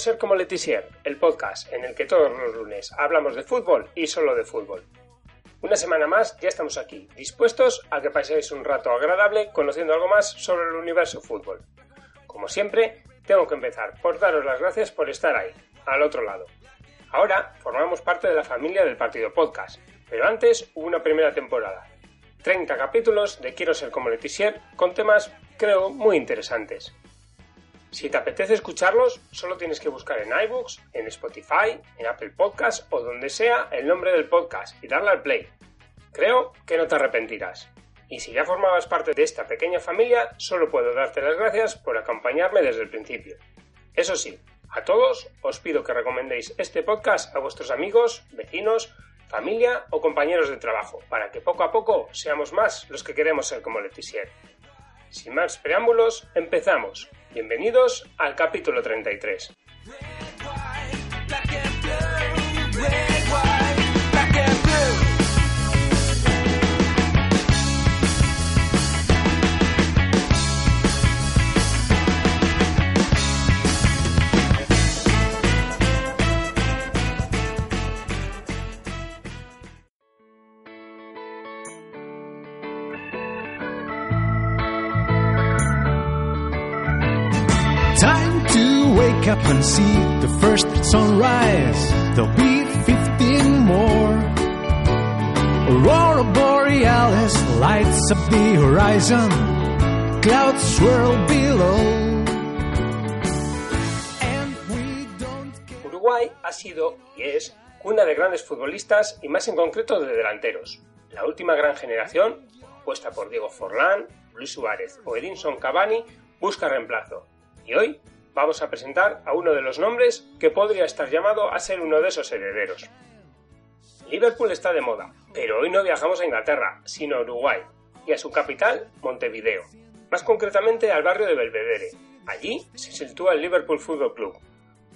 Ser como Letizier, el podcast en el que todos los lunes hablamos de fútbol y solo de fútbol. Una semana más ya estamos aquí, dispuestos a que paséis un rato agradable conociendo algo más sobre el universo fútbol. Como siempre, tengo que empezar por daros las gracias por estar ahí, al otro lado. Ahora formamos parte de la familia del Partido Podcast, pero antes hubo una primera temporada. 30 capítulos de Quiero ser como Letizier con temas, creo, muy interesantes. Si te apetece escucharlos, solo tienes que buscar en iBooks, en Spotify, en Apple Podcasts o donde sea el nombre del podcast y darle al play. Creo que no te arrepentirás. Y si ya formabas parte de esta pequeña familia, solo puedo darte las gracias por acompañarme desde el principio. Eso sí, a todos os pido que recomendéis este podcast a vuestros amigos, vecinos, familia o compañeros de trabajo, para que poco a poco seamos más los que queremos ser como Letizier. Sin más preámbulos, empezamos. Bienvenidos al capítulo 33. See the first sunrise. There'll be 15 more. Aurora Borealis lights up the horizon. Clouds swirl below. Uruguay ha sido y es cuna de grandes futbolistas y más en concreto de delanteros. La última gran generación, compuesta por Diego Forlán, Luis Suárez o Edinson Cavani, busca reemplazo. Y hoy vamos a presentar a uno de los nombres que podría estar llamado a ser uno de esos herederos. Liverpool está de moda, pero hoy no viajamos a Inglaterra, sino a Uruguay, y a su capital, Montevideo, más concretamente al barrio de Belvedere. Allí se sitúa el Liverpool Football Club,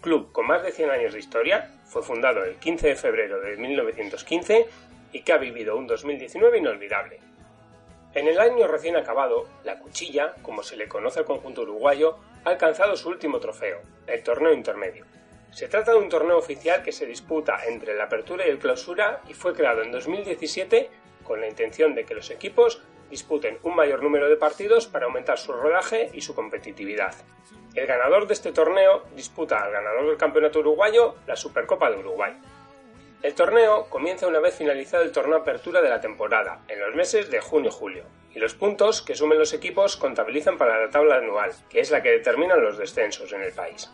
club con más de 100 años de historia, fue fundado el 15 de febrero de 1915 y que ha vivido un 2019 inolvidable. En el año recién acabado, la Cuchilla, como se le conoce al conjunto uruguayo, ha alcanzado su último trofeo, el torneo intermedio. Se trata de un torneo oficial que se disputa entre la apertura y el clausura y fue creado en 2017 con la intención de que los equipos disputen un mayor número de partidos para aumentar su rodaje y su competitividad. El ganador de este torneo disputa al ganador del campeonato uruguayo la Supercopa de Uruguay. El torneo comienza una vez finalizado el torneo apertura de la temporada, en los meses de junio y julio, y los puntos que sumen los equipos contabilizan para la tabla anual, que es la que determina los descensos en el país.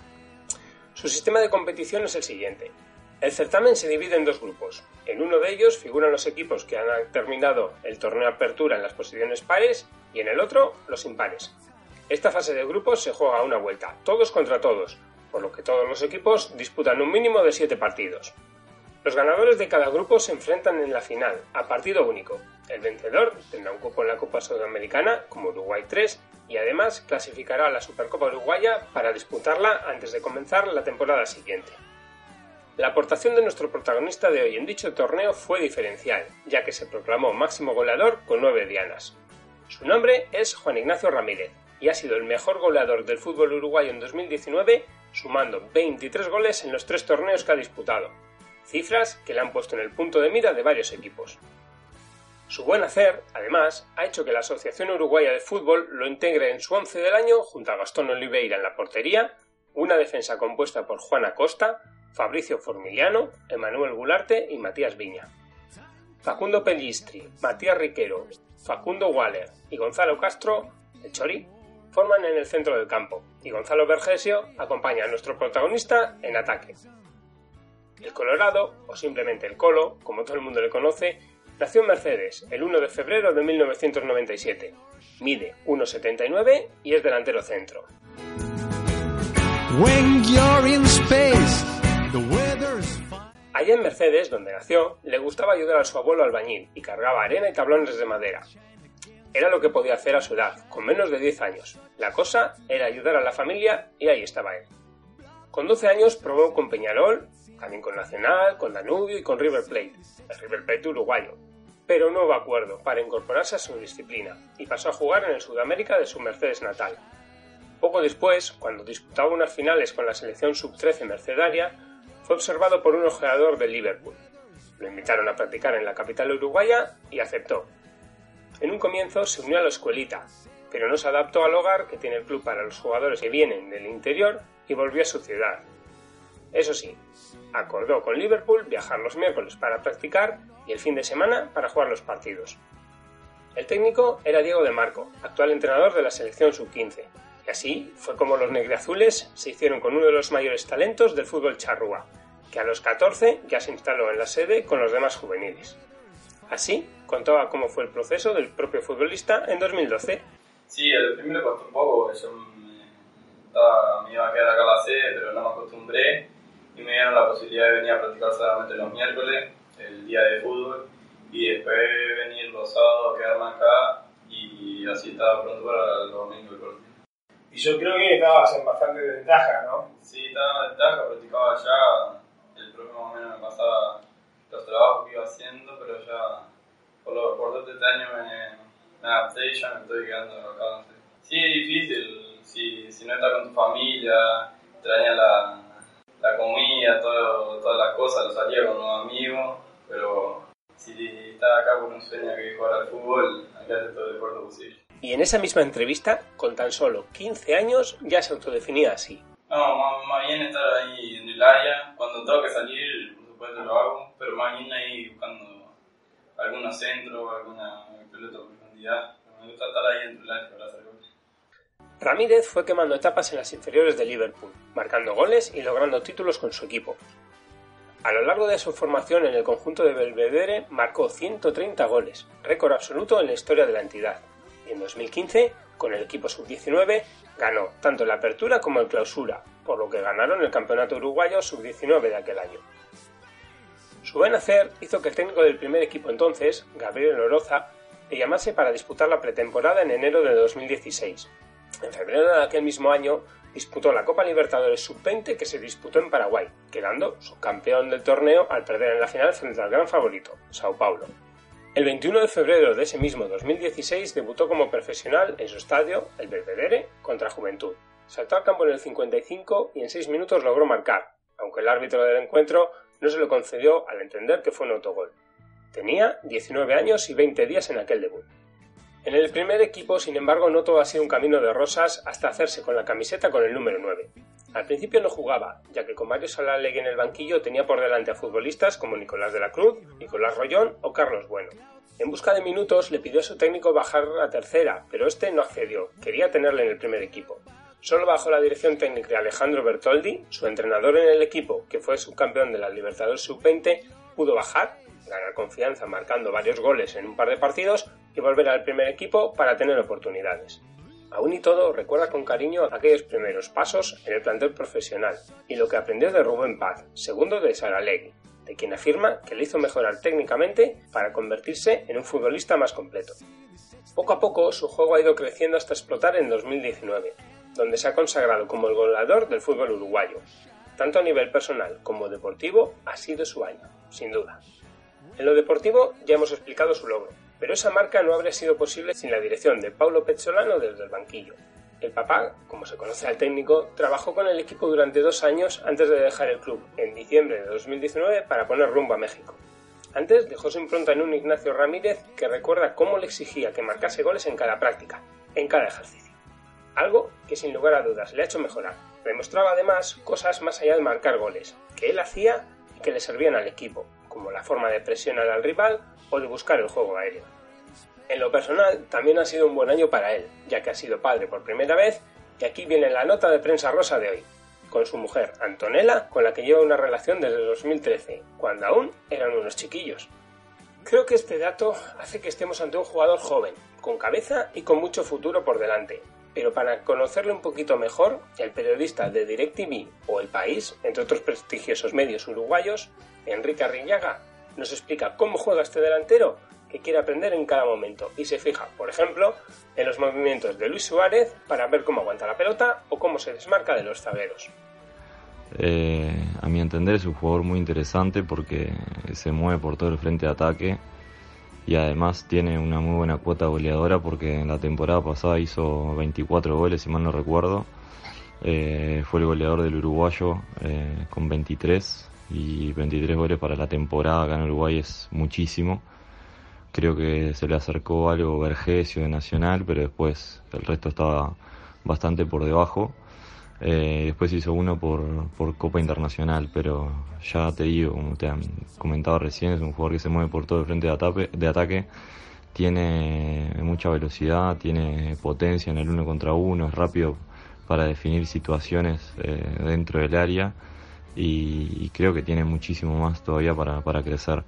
Su sistema de competición es el siguiente. El certamen se divide en dos grupos. En uno de ellos figuran los equipos que han terminado el torneo apertura en las posiciones pares y en el otro los impares. Esta fase de grupos se juega a una vuelta, todos contra todos, por lo que todos los equipos disputan un mínimo de 7 partidos. Los ganadores de cada grupo se enfrentan en la final, a partido único. El vencedor tendrá un cupo en la Copa Sudamericana, como Uruguay 3, y además clasificará a la Supercopa Uruguaya para disputarla antes de comenzar la temporada siguiente. La aportación de nuestro protagonista de hoy en dicho torneo fue diferencial, ya que se proclamó máximo goleador con nueve dianas. Su nombre es Juan Ignacio Ramírez y ha sido el mejor goleador del fútbol uruguayo en 2019, sumando 23 goles en los tres torneos que ha disputado, cifras que le han puesto en el punto de mira de varios equipos. Su buen hacer, además, ha hecho que la Asociación Uruguaya de Fútbol lo integre en su once del año junto a Gastón Oliveira en la portería, una defensa compuesta por Juan Acosta, Fabricio Formiliano, Emanuel Gularte y Matías Viña. Facundo Pellistri, Matías Riquero, Facundo Waller y Gonzalo Castro, el Chori, forman en el centro del campo y Gonzalo Vergesio acompaña a nuestro protagonista en ataque. El Colorado, o simplemente el Colo, como todo el mundo le conoce, nació en Mercedes el 1 de febrero de 1997. Mide 1,79 y es delantero centro. when you're in space, the weather's fine. Allá en Mercedes, donde nació, le gustaba ayudar a su abuelo albañil y cargaba arena y tablones de madera. Era lo que podía hacer a su edad, con menos de 10 años. La cosa era ayudar a la familia y ahí estaba él. Con 12 años probó con Peñarol, también con Nacional, con Danubio y con River Plate, el River Plate uruguayo. Pero no hubo acuerdo para incorporarse a su disciplina y pasó a jugar en el Sudamérica de su Mercedes natal. Poco después, cuando disputaba unas finales con la selección sub-13 mercedaria, fue observado por un ojeador de Liverpool. Lo invitaron a practicar en la capital uruguaya y aceptó. En un comienzo se unió a la escuelita, pero no se adaptó al hogar que tiene el club para los jugadores que vienen del interior y volvió a su ciudad. Eso sí, acordó con Liverpool viajar los miércoles para practicar y el fin de semana para jugar los partidos. El técnico era Diego de Marco, actual entrenador de la selección sub-15, y así fue como los negriazules se hicieron con uno de los mayores talentos del fútbol charrúa, que a los 14 ya se instaló en la sede con los demás juveniles. Así contaba cómo fue el proceso del propio futbolista en 2012. Sí, primero costó un poco, estaba, me iba a quedar acá a la sede, pero no me acostumbré y me dieron la posibilidad de venir a practicar solamente los miércoles, el día de fútbol, y después venir los sábados, quedarme acá y así estaba pronto para el domingo y yo creo que estabas en bastante ventaja, ¿no? Sí, estaba en ventaja, practicaba ya, el próximo más o menos me pasaba los trabajos que iba haciendo, pero ya por, lo, por este año me, me adapté y ya me estoy quedando acá. Sí, es difícil, si, si no estás con tu familia, extrañas la, la comida, todo, todas las cosas, lo salía con los amigos, pero si estás acá por un sueño que jugar al fútbol, que hacer todo el esfuerzo posible. Y en esa misma entrevista, con tan solo 15 años, ya se autodefinía así. No, más, bien estar ahí en el área. Cuando tengo que salir, por supuesto lo hago, pero más bien ahí buscando algún centro, alguna pelota de profundidad. Me gusta estar ahí en el área para hacer. Ramírez fue quemando etapas en las inferiores de Liverpool, marcando goles y logrando títulos con su equipo. A lo largo de su formación en el conjunto de Belvedere marcó 130 goles, récord absoluto en la historia de la entidad en 2015, con el equipo sub-19, ganó tanto la apertura como el clausura, por lo que ganaron el campeonato uruguayo sub-19 de aquel año. Su buen hacer hizo que el técnico del primer equipo entonces, Gabriel Oroza, le llamase para disputar la pretemporada en enero de 2016. En febrero de aquel mismo año disputó la Copa Libertadores Sub-20 que se disputó en Paraguay, quedando subcampeón del torneo al perder en la final frente al gran favorito, Sao Paulo. El 21 de febrero de ese mismo 2016 debutó como profesional en su estadio, el Belvedere, contra Juventud. Saltó al campo en el 55 y en 6 minutos logró marcar, aunque el árbitro del encuentro no se lo concedió al entender que fue un autogol. Tenía 19 años y 20 días en aquel debut. En el primer equipo, sin embargo, no todo ha sido un camino de rosas hasta hacerse con la camiseta con el número 9. Al principio no jugaba, ya que con Mario Salalegui en el banquillo tenía por delante a futbolistas como Nicolás de la Cruz, Nicolás Rollón o Carlos Bueno. En busca de minutos le pidió a su técnico bajar a tercera, pero este no accedió, quería tenerle en el primer equipo. Solo bajo la dirección técnica de Alejandro Bertoldi, su entrenador en el equipo, que fue subcampeón de la Libertadores Sub-20, pudo bajar, ganar confianza marcando varios goles en un par de partidos y volver al primer equipo para tener oportunidades. Aún y todo, recuerda con cariño aquellos primeros pasos en el plantel profesional y lo que aprendió de Rubén Paz, segundo de Saralegui, de quien afirma que le hizo mejorar técnicamente para convertirse en un futbolista más completo. Poco a poco su juego ha ido creciendo hasta explotar en 2019, donde se ha consagrado como el goleador del fútbol uruguayo. Tanto a nivel personal como deportivo ha sido su año, sin duda. En lo deportivo ya hemos explicado su logro, pero esa marca no habría sido posible sin la dirección de Paulo Pezzolano desde el banquillo. El papá, como se conoce al técnico, trabajó con el equipo durante dos años antes de dejar el club, en diciembre de 2019, para poner rumbo a México. Antes dejó su impronta en un Ignacio Ramírez que recuerda cómo le exigía que marcase goles en cada práctica, en cada ejercicio. Algo que sin lugar a dudas le ha hecho mejorar. Demostraba además cosas más allá de marcar goles, que él hacía y que le servían al equipo, como la forma de presionar al rival o de buscar el juego aéreo. En lo personal, también ha sido un buen año para él, ya que ha sido padre por primera vez, y aquí viene la nota de prensa rosa de hoy, con su mujer Antonella, con la que lleva una relación desde 2013, cuando aún eran unos chiquillos. Creo que este dato hace que estemos ante un jugador joven, con cabeza y con mucho futuro por delante. Pero para conocerlo un poquito mejor, el periodista de DirecTV o El País, entre otros prestigiosos medios uruguayos, Enrique Arriñaga, nos explica cómo juega este delantero que quiere aprender en cada momento y se fija, por ejemplo, en los movimientos de Luis Suárez para ver cómo aguanta la pelota o cómo se desmarca de los zagueros. Eh, a mi entender es un jugador muy interesante porque se mueve por todo el frente de ataque y además tiene una muy buena cuota goleadora porque en la temporada pasada hizo 24 goles, si mal no recuerdo. Eh, fue el goleador del uruguayo eh, con 23 y 23 goles para la temporada acá en Uruguay es muchísimo. Creo que se le acercó algo Vergesio de Nacional, pero después el resto estaba bastante por debajo. Eh, después hizo uno por, por Copa Internacional, pero ya te digo, como te han comentado recién, es un jugador que se mueve por todo el frente de ataque, tiene mucha velocidad, tiene potencia en el uno contra uno, es rápido para definir situaciones eh, dentro del área y, creo que tiene muchísimo más todavía para, para crecer.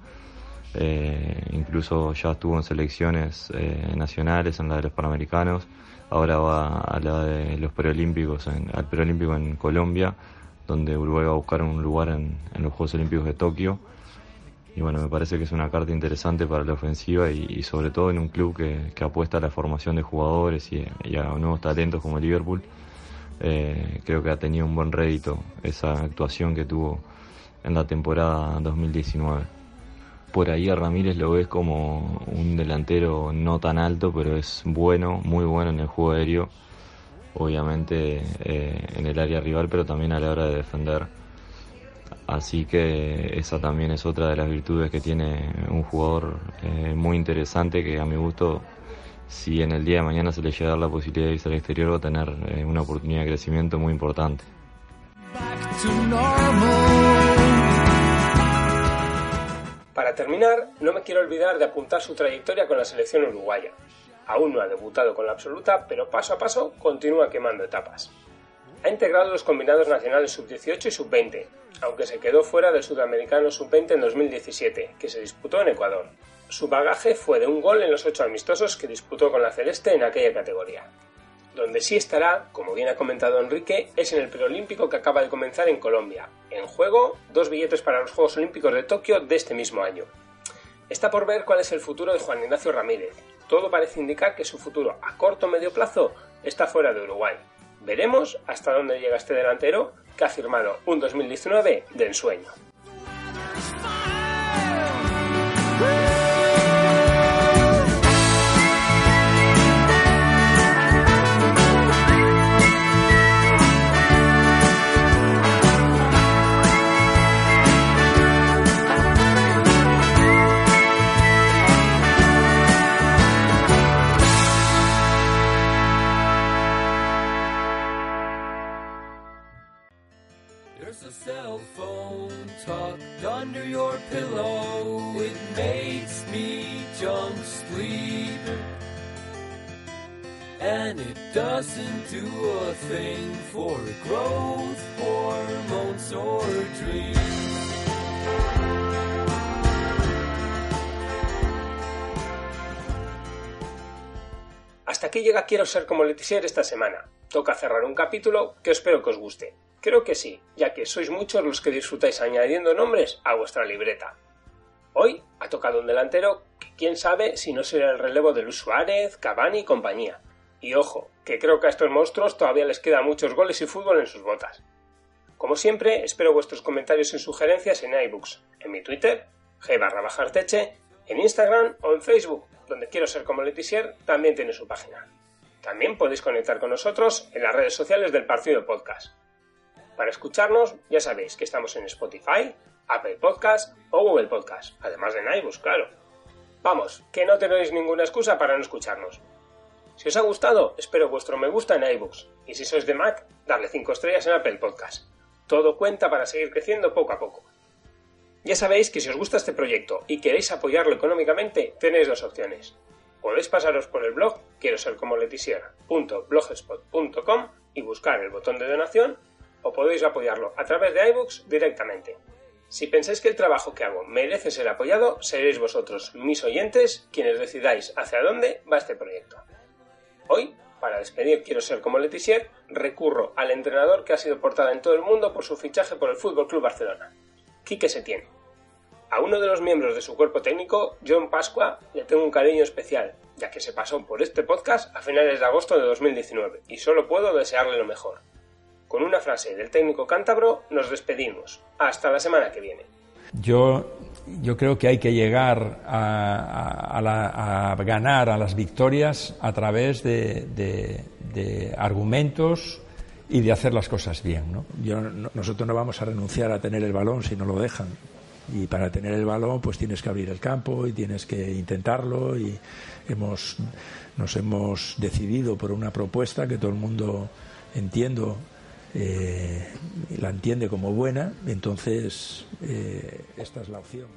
Eh, incluso ya estuvo en selecciones eh, nacionales, en la de los Panamericanos, ahora va a la de los preolímpicos, al preolímpico en Colombia, donde Uruguay va a buscar un lugar en, los Juegos Olímpicos de Tokio. Y bueno, me parece que es una carta interesante para la ofensiva y, sobre todo en un club que, apuesta a la formación de jugadores y, a nuevos talentos como Liverpool. Eh, creo que ha tenido un buen rédito esa actuación que tuvo en la temporada 2019 por ahí a Ramírez lo ves como un delantero no tan alto, pero es bueno, muy bueno en el juego aéreo, obviamente eh, en el área rival, pero también a la hora de defender. Así que esa también es otra de las virtudes que tiene un jugador eh, muy interesante que a mi gusto, si en el día de mañana se le llega a dar la posibilidad de irse al exterior, va a tener eh, una oportunidad de crecimiento muy importante. Para terminar, no me quiero olvidar de apuntar su trayectoria con la selección uruguaya. Aún no ha debutado con la absoluta, pero paso a paso continúa quemando etapas. Ha integrado los combinados nacionales sub-18 y sub-20, aunque se quedó fuera del sudamericano sub-20 en 2017, que se disputó en Ecuador. Su bagaje fue de un gol en los ocho amistosos que disputó con la Celeste en aquella categoría. Donde sí estará, como bien ha comentado Enrique, es en el preolímpico que acaba de comenzar en Colombia. En juego, dos billetes para los Juegos Olímpicos de Tokio de este mismo año. Está por ver cuál es el futuro de Juan Ignacio Ramírez. Todo parece indicar que su futuro a corto o medio plazo está fuera de Uruguay. Veremos hasta dónde llega este delantero que ha firmado un 2019 de ensueño. Hasta aquí llega Quiero ser como Letizier esta semana. Toca cerrar un capítulo que espero que os guste. Creo que sí, ya que sois muchos los que disfrutáis añadiendo nombres a vuestra libreta. Hoy ha tocado un delantero que quién sabe si no será el relevo de Luis Suárez, Cavani y compañía. Y ojo, que creo que a estos monstruos todavía les quedan muchos goles y fútbol en sus botas. Como siempre, espero vuestros comentarios y sugerencias en iBooks, en mi Twitter, g en Instagram o en Facebook, donde quiero ser como Letizier también tiene su página. También podéis conectar con nosotros en las redes sociales del Partido Podcast. Para escucharnos, ya sabéis que estamos en Spotify, Apple Podcast o Google Podcast, además de iBooks, claro. Vamos, que no tenéis ninguna excusa para no escucharnos. Si os ha gustado, espero vuestro me gusta en iBooks. Y si sois de Mac, darle 5 estrellas en Apple Podcast. Todo cuenta para seguir creciendo poco a poco. Ya sabéis que si os gusta este proyecto y queréis apoyarlo económicamente, tenéis dos opciones. Podéis pasaros por el blog quiero ser como y buscar el botón de donación o podéis apoyarlo a través de iBooks directamente. Si pensáis que el trabajo que hago merece ser apoyado, seréis vosotros, mis oyentes, quienes decidáis hacia dónde va este proyecto. Hoy, para despedir Quiero ser como Letizier, recurro al entrenador que ha sido portada en todo el mundo por su fichaje por el Fútbol Club Barcelona, Quique Setién. A uno de los miembros de su cuerpo técnico, John Pascua, le tengo un cariño especial, ya que se pasó por este podcast a finales de agosto de 2019 y solo puedo desearle lo mejor. Con una frase del técnico cántabro nos despedimos. Hasta la semana que viene. Yo yo creo que hay que llegar a, ganar a las victorias a través de, argumentos y de hacer las cosas bien. ¿no? Yo, nosotros no vamos a renunciar a tener el balón si no lo dejan. Y para tener el balón, pues tienes que abrir el campo y tienes que intentarlo. Y hemos, nos hemos decidido por una propuesta que todo el mundo entiendo eh, la entiende como buena, entonces eh, esta es la opción.